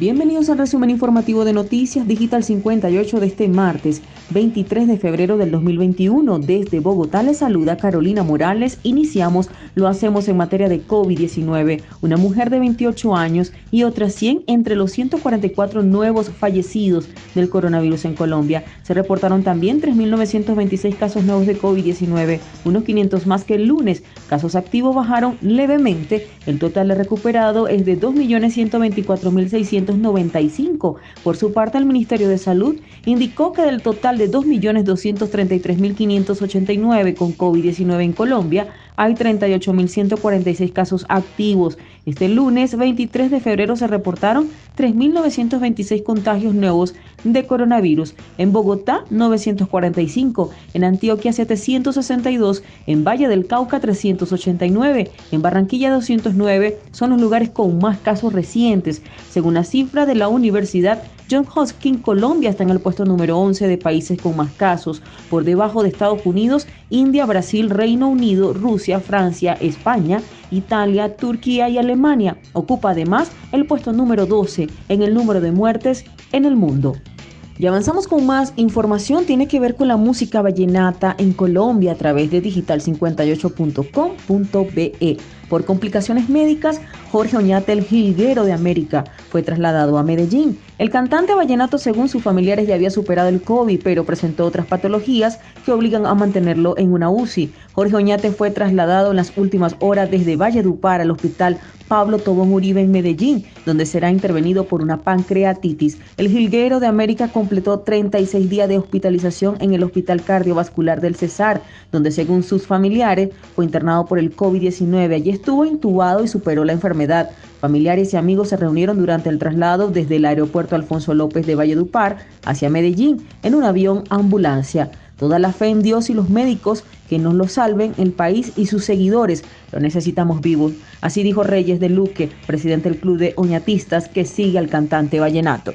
Bienvenidos al resumen informativo de Noticias Digital 58 de este martes 23 de febrero del 2021. Desde Bogotá les saluda Carolina Morales. Iniciamos, lo hacemos en materia de COVID-19. Una mujer de 28 años y otras 100 entre los 144 nuevos fallecidos del coronavirus en Colombia. Se reportaron también 3.926 casos nuevos de COVID-19, unos 500 más que el lunes. Casos activos bajaron levemente. El total recuperado es de 2.124.600 95. Por su parte, el Ministerio de Salud indicó que del total de 2.233.589 con COVID-19 en Colombia, hay 38.146 casos activos. Este lunes 23 de febrero se reportaron 3.926 contagios nuevos de coronavirus. En Bogotá, 945. En Antioquia, 762. En Valle del Cauca, 389. En Barranquilla, 209. Son los lugares con más casos recientes. Según la cifra de la Universidad John Hopkins, Colombia está en el puesto número 11 de países con más casos, por debajo de Estados Unidos, India, Brasil, Reino Unido, Rusia, Francia, España, Italia, Turquía y Alemania. Ocupa además el puesto número 12 en el número de muertes en el mundo. Y avanzamos con más información, tiene que ver con la música vallenata en Colombia a través de digital58.com.be. Por complicaciones médicas, Jorge Oñate, el jilguero de América, fue trasladado a Medellín. El cantante vallenato, según sus familiares, ya había superado el COVID, pero presentó otras patologías que obligan a mantenerlo en una UCI. Jorge Oñate fue trasladado en las últimas horas desde Valledupar al hospital Pablo Tobón Uribe en Medellín, donde será intervenido por una pancreatitis. El jilguero de América completó 36 días de hospitalización en el Hospital Cardiovascular del Cesar, donde según sus familiares fue internado por el COVID-19. Allí estuvo intubado y superó la enfermedad. Familiares y amigos se reunieron durante el traslado desde el aeropuerto Alfonso López de Valledupar hacia Medellín en un avión ambulancia. Toda la fe en Dios y los médicos que nos lo salven, el país y sus seguidores. Lo necesitamos vivos. Así dijo Reyes de Luque, presidente del Club de Oñatistas, que sigue al cantante vallenato.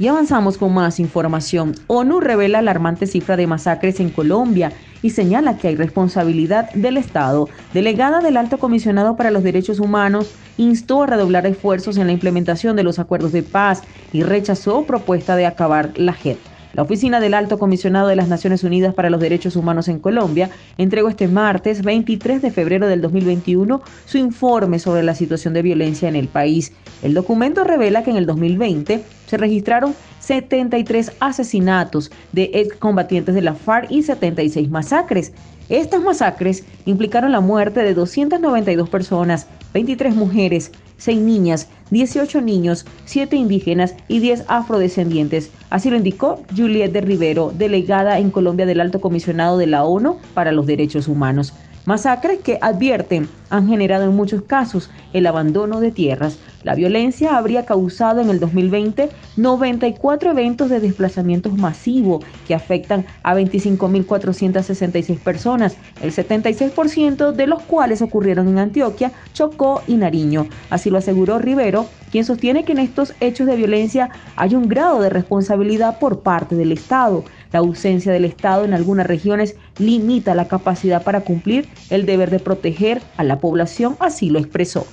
Y avanzamos con más información. ONU revela alarmante cifra de masacres en Colombia y señala que hay responsabilidad del Estado. Delegada del Alto Comisionado para los Derechos Humanos instó a redoblar esfuerzos en la implementación de los acuerdos de paz y rechazó propuesta de acabar la JEP. La Oficina del Alto Comisionado de las Naciones Unidas para los Derechos Humanos en Colombia entregó este martes 23 de febrero del 2021 su informe sobre la situación de violencia en el país. El documento revela que en el 2020 se registraron 73 asesinatos de excombatientes de la FARC y 76 masacres. Estas masacres implicaron la muerte de 292 personas, 23 mujeres, 6 niñas, 18 niños, 7 indígenas y 10 afrodescendientes. Así lo indicó Juliette de Rivero, delegada en Colombia del Alto Comisionado de la ONU para los Derechos Humanos. Masacres que advierten han generado en muchos casos el abandono de tierras. La violencia habría causado en el 2020 94 eventos de desplazamientos masivos que afectan a 25.466 personas, el 76% de los cuales ocurrieron en Antioquia, Chocó y Nariño. Así lo aseguró Rivero, quien sostiene que en estos hechos de violencia hay un grado de responsabilidad por parte del Estado. La ausencia del Estado en algunas regiones limita la capacidad para cumplir el deber de proteger a la población, así lo expresó.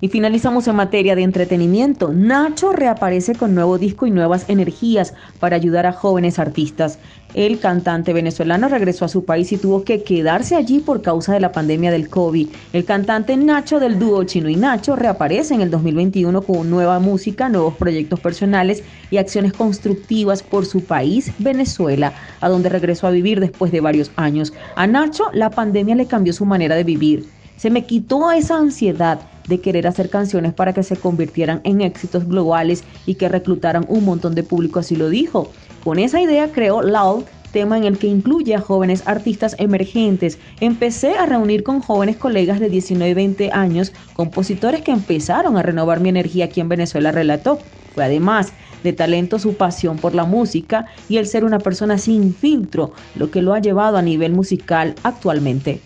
Y finalizamos en materia de entretenimiento. Nacho reaparece con nuevo disco y nuevas energías para ayudar a jóvenes artistas. El cantante venezolano regresó a su país y tuvo que quedarse allí por causa de la pandemia del COVID. El cantante Nacho del dúo Chino y Nacho reaparece en el 2021 con nueva música, nuevos proyectos personales y acciones constructivas por su país, Venezuela, a donde regresó a vivir después de varios años. A Nacho la pandemia le cambió su manera de vivir. Se me quitó esa ansiedad de querer hacer canciones para que se convirtieran en éxitos globales y que reclutaran un montón de público, así lo dijo. Con esa idea creó Loud, tema en el que incluye a jóvenes artistas emergentes. Empecé a reunir con jóvenes colegas de 19 y 20 años, compositores que empezaron a renovar mi energía aquí en Venezuela, relató. Fue además de talento su pasión por la música y el ser una persona sin filtro, lo que lo ha llevado a nivel musical actualmente.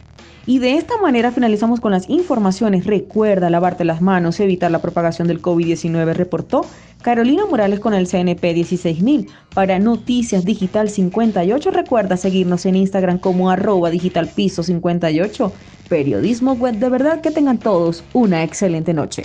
Y de esta manera finalizamos con las informaciones. Recuerda lavarte las manos, evitar la propagación del COVID-19, reportó Carolina Morales con el CNP 16000. Para Noticias Digital 58, recuerda seguirnos en Instagram como arroba digital piso 58. Periodismo web de verdad, que tengan todos una excelente noche.